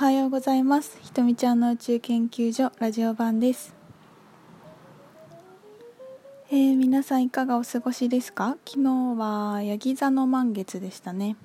はようございます。ひとみちゃんの宇宙研究所ラジオ版です。えー、皆さんいかがお過ごしですか？昨日はヤギ座の満月でしたね。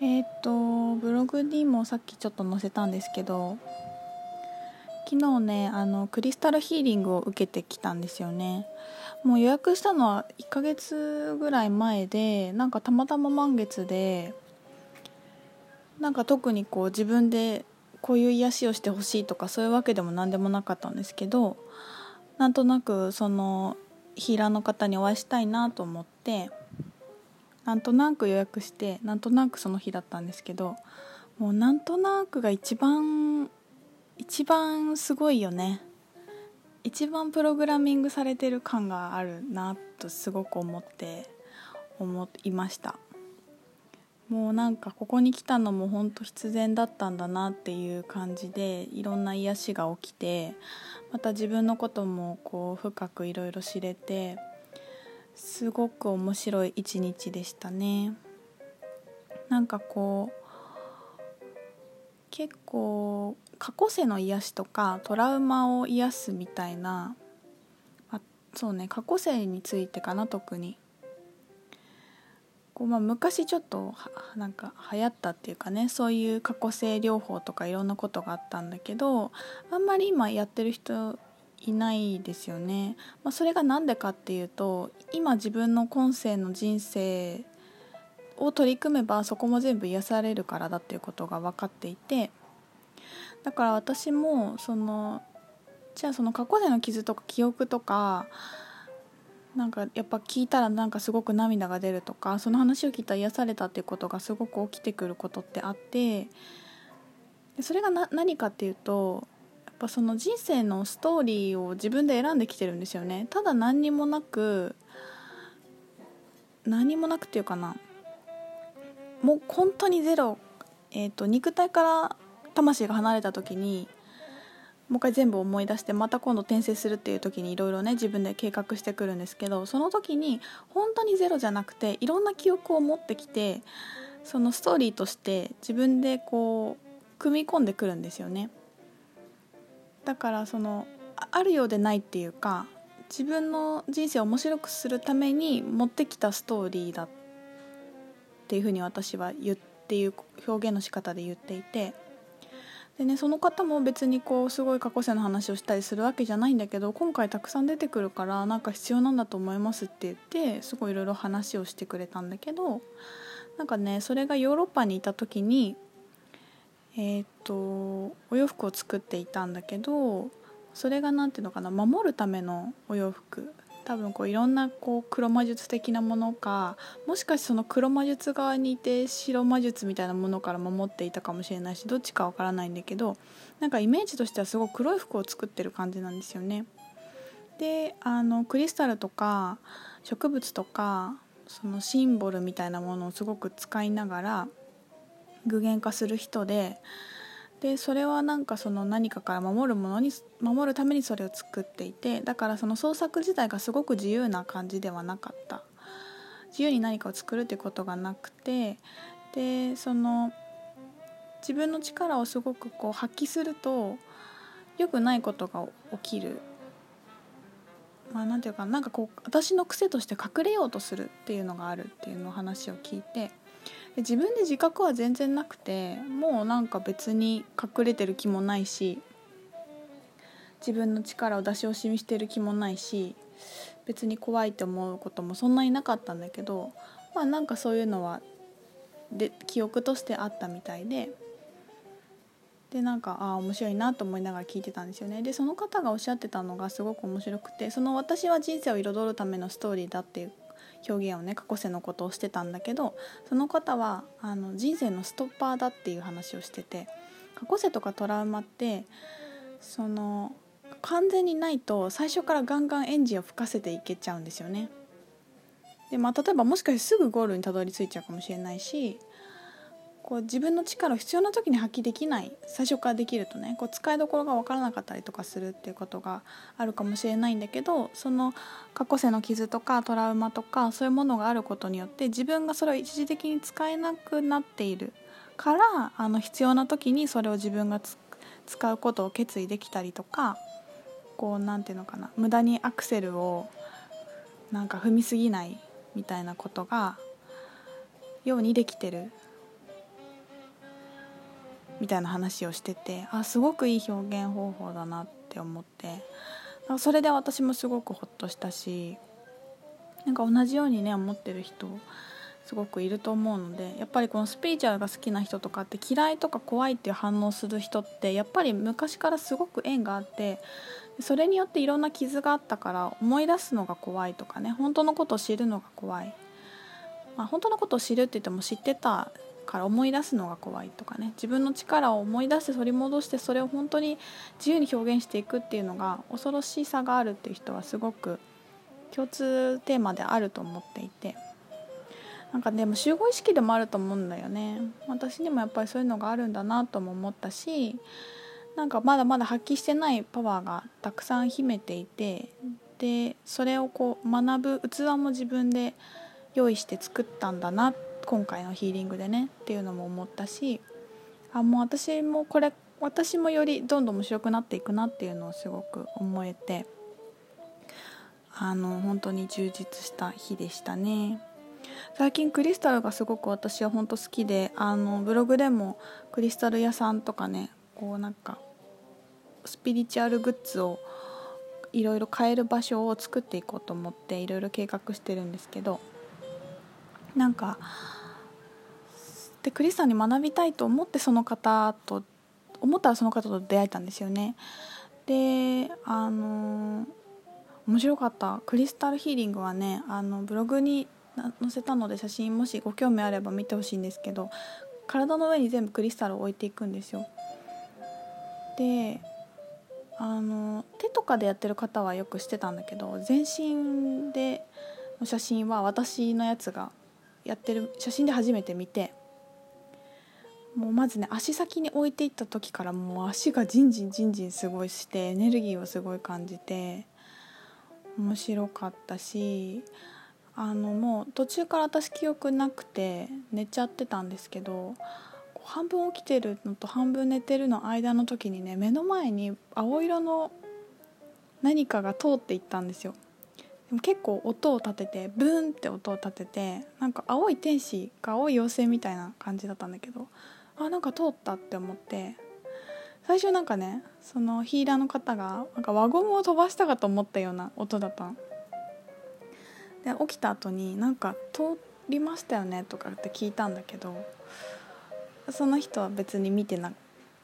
えっ、ー、とブログにもさっきちょっと載せたんですけど昨日ねあのクリスタルヒーリングを受けてきたんですよね。もう予約したのは1ヶ月ぐらい前でなんかたまたま満月でなんか特にこう自分でこういう癒しをしてほしいとかそういうわけでも何でもなかったんですけどなんとなくそのヒーラーの方にお会いしたいなと思ってなんとなく予約してなんとなくその日だったんですけどもうなんとなくが一番一番すごいよね。一番プログラミングされてる感があるなとすごく思って思いました。もうなんかここに来たのも本当必然だったんだなっていう感じでいろんな癒しが起きてまた自分のこともこう深くいろいろ知れてすごく面白い一日でしたね。なんかこう結構過去世の癒しとかトラウマを癒すみたいなあそうね過去世についてかな特に。こう、まあ、昔ちょっとなんか流行ったっていうかねそういう過去性療法とかいろんなことがあったんだけどあんまり今やってる人いないですよね、まあ、それが何でかっていうと今自分の今世の人生を取り組めばそこも全部癒されるからだっていうことが分かっていてだから私もそのじゃあその過去での傷とか記憶とかなんかやっぱ聞いたらなんかすごく涙が出るとかその話を聞いたら癒されたっていうことがすごく起きてくることってあってそれが何かっていうとやっぱその人生のストーリーを自分で選んできてるんですよね。ただ何にもなく何もなくっていうかなもう本当にゼロ、えーと、肉体から魂が離れた時にもう一回全部思い出してまた今度転生するっていう時にいろいろね自分で計画してくるんですけどその時に本当にゼロじゃなくていろんな記憶を持ってきてそのストーリーとして自分でこう組み込んでくるんですよね。だからそのあるようでないっていうか自分の人生を面白くするために持ってきたストーリーだっていうふうに私は言っていう表現の仕方で言っていてでねその方も別にこうすごい過去世の話をしたりするわけじゃないんだけど今回たくさん出てくるからなんか必要なんだと思いますって言ってすごいいろいろ話をしてくれたんだけどなんかねそれがヨーロッパにいた時にえっ、とお洋服を作っていたんだけどそれが何ていうのかな守るためのお洋服多分こういろんなこう黒魔術的なものかもしかしてその黒魔術側にいて白魔術みたいなものから守っていたかもしれないしどっちかわからないんだけどなんかイメージとしてはすごく黒い服を作ってる感じなんですよね。であのクリスタルとか植物とかそのシンボルみたいなものをすごく使いながら具現化する人ででそれはなんかその何かから守るものに守るためにそれを作っていてだからその創作自体がすごく自由な感じではなかった。自由に何かを作るってことがなくてでその自分の力をすごくこう発揮すると良くないことが起きる。まあ何て言うかなんかこう私の癖として隠れようとするっていうのがあるっていうのを話を聞いて自分で自覚は全然なくてもうなんか別に隠れてる気もないし自分の力を出し惜しみしてる気もないし別に怖いって思うこともそんなになかったんだけどまあなんかそういうのはで記憶としてあったみたいででなんかああ面白いなと思いながら聞いてたんですよね。でその方がおっしゃってたのがすごく面白くてその私は人生を彩るためのストーリーだっていう表現をね過去世のことをしてたんだけどその方はあの人生のストッパーだっていう話をしてて過去世とかトラウマってその完全にないと最初からガンガンエンジンを吹かせていけちゃうんですよね。でまあ、例えばもしかしてすぐゴールにたどり着いちゃうかもしれないしこう自分の力を必要な時に発揮できない最初からできるとねこう使いどころが分からなかったりとかするっていうことがあるかもしれないんだけどその過去世の傷とかトラウマとかそういうものがあることによって自分がそれを一時的に使えなくなっているからあの必要な時にそれを自分が使うことを決意できたりとかこう何て言うのかな無駄にアクセルをなんか踏みすぎないみたいなことがようにできてる。みたいな話をしててあすごくいい表現方法だなって思って。それで私もすごくほっとしたしなんか同じようにね思ってる人すごくいると思うのでやっぱりこのスピリチュアルが好きな人とかって嫌いとか怖いっていう反応する人ってやっぱり昔からすごく縁があってそれによっていろんな傷があったから思い出すのが怖いとかね本当のことを知るのが怖い、まあ、本当のことを知るって言っても知ってたから思い出すのが怖いとかね。自分の力を思い出して取り戻してそれを本当に自由に表現していくっていうのが恐ろしさがあるっていう人はすごく共通テーマであると思っていて。なんかでも集合意識でもあると思うんだよね。私にもやっぱりそういうのがあるんだなとも思ったしなんかまだまだ発揮してないパワーがたくさん秘めていてでそれをこう学ぶ器も自分で用意して作ったんだなって今回のヒーリングでねっていうのも思ったしあもう私もこれ私もよりどんどん面白くなっていくなっていうのをすごく思えてあの本当に充実した日でしたね。最近クリスタルがすごく私は本当好きであのブログでもクリスタル屋さんとかねこうなんかスピリチュアルグッズをいろいろ買える場所を作っていこうと思っていろいろ計画してるんですけどなんかでクリスさんに学びたいと思ってその方と思ったらその方と出会えたんですよね。であの面白かった。クリスタルヒーリングはねあのブログに載せたので写真もしご興味あれば見てほしいんですけど体の上に全部クリスタルを置いていくんですよ。であの手とかでやってる方はよくしてたんだけど全身での写真は私のやつがやってる写真で初めて見てもうまずね足先に置いていった時からもう足がジンジンジンジンすごいしてエネルギーをすごい感じて面白かったしあのもう途中から私記憶なくて寝ちゃってたんですけど半分起きてるのと半分寝てるの間の時にね目の前に青色の何かが通っていったんですよ。でも結構音を立ててブーンって音を立ててなんか青い天使か青い妖精みたいな感じだったんだけどあなんか通ったって思って最初なんかねそのヒーラーの方がなんか輪ゴムを飛ばしたかと思ったような音だったの。で起きた後になんか通りましたよねとかって聞いたんだけどその人は別に見てな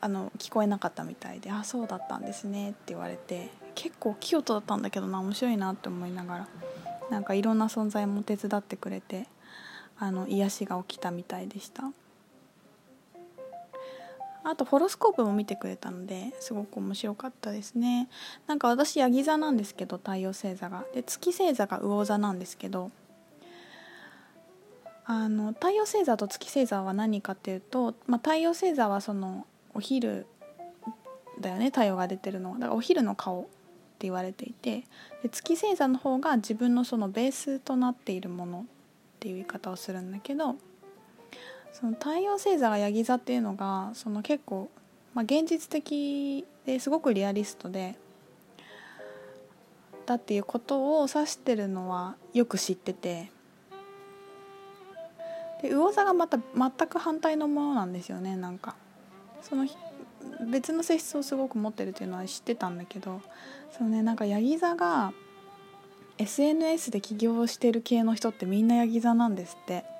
あの聞こえなかったみたいで「あそうだったんですね」って言われて結構大きい音だったんだけどな面白いなって思いながらなんかいろんな存在も手伝ってくれてあの癒しが起きたみたいでした。あとホロスコープも見てくれたのですごく面白かったですね。なんか私ヤギ座なんですけど太陽星座が。で月星座が魚座なんですけどあの太陽星座と月星座は何かっていうと、まあ、太陽星座はそのお昼だよね太陽が出てるのだからお昼の顔って言われていてで月星座の方が自分のそのベースとなっているものっていう言い方をするんだけどその太陽星座がヤギ座っていうのがその結構、まあ、現実的ですごくリアリストでだっていうことを指してるのはよく知ってて。で魚座がまた全く反対のものなんですよねなんか。その別の性質をすごく持ってるっていうのは知ってたんだけどそのねなんかヤギ座が SNS で起業してる系の人ってみんなヤギ座なんですって。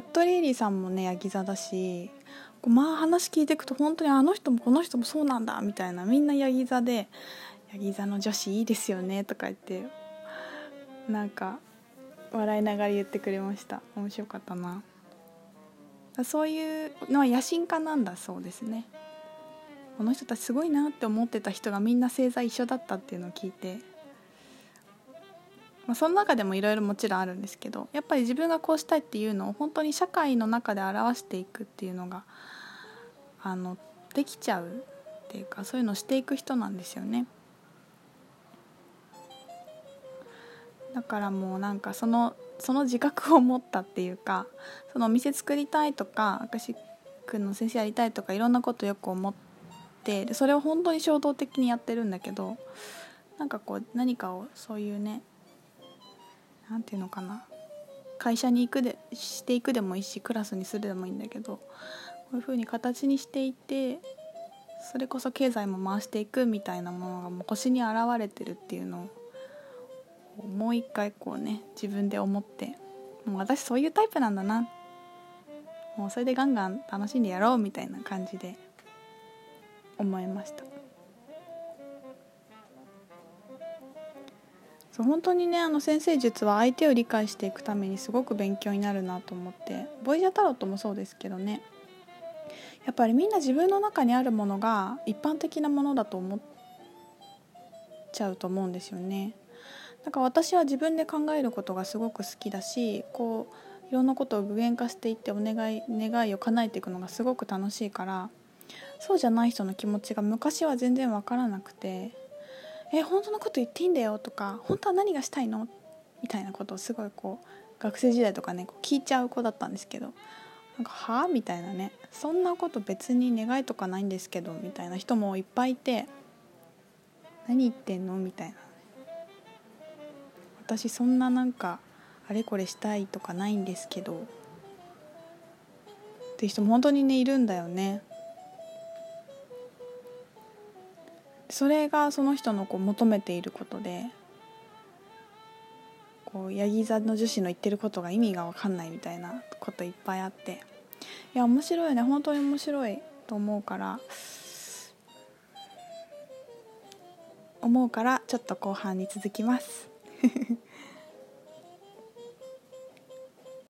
服部恵里さんもねヤギ座だしまあ話聞いていくと本当にあの人もこの人もそうなんだみたいなみんなヤギ座で「ヤギ座の女子いいですよね」とか言ってなんか笑いながら言ってくれました。面白かったな。そういうのは野心家なんだそうですね。この人たちすごいなって思ってた人がみんな星座一緒だったっていうのを聞いてまあ、その中でもいろいろもちろんあるんですけどやっぱり自分がこうしたいっていうのを本当に社会の中で表していくっていうのがあのできちゃうっていうかそういうのをしていく人なんですよね。だからもうなんかそのその自覚を持ったっていうかそのお店作りたいとかアカシックの先生やりたいとかいろんなことよく思ってでそれを本当に衝動的にやってるんだけどなんかこう何かをそういうね何て言うのかな。会社に行くでしていくでもいいしクラスにするでもいいんだけどこういう風に形にしていてそれこそ経済も回していくみたいなものがもう腰に現れてるっていうのをもう一回こうね自分で思ってもう私そういうタイプなんだな。もうそれでガンガン楽しんでやろうみたいな感じで思いました。そう本当にねあの先生術は相手を理解していくためにすごく勉強になるなと思ってボイジャータロットもそうですけどね。やっぱりみんな自分の中にあるものが一般的なものだと思っちゃうと思うんですよね。だか私は自分で考えることがすごく好きだしこういろんなことを具現化していってお願い願いを叶えていくのがすごく楽しいからそうじゃない人の気持ちが昔は全然分からなくて「え本当のこと言っていいんだよ」とか「本当は何がしたいの?」みたいなことをすごいこう学生時代とかねこう聞いちゃう子だったんですけどなんか「はあ?」みたいなね「そんなこと別に願いとかないんですけど」みたいな人もいっぱいいて「何言ってんの?」みたいな私そんななんかあれこれしたいとかないんですけどっていう人も本当にねいるんだよね。それがその人のこう求めていることでこうヤギ座の女子の言ってることが意味が分かんないみたいなこといっぱいあっていや面白いね本当に面白いと思うから思うからちょっと後半に続きます。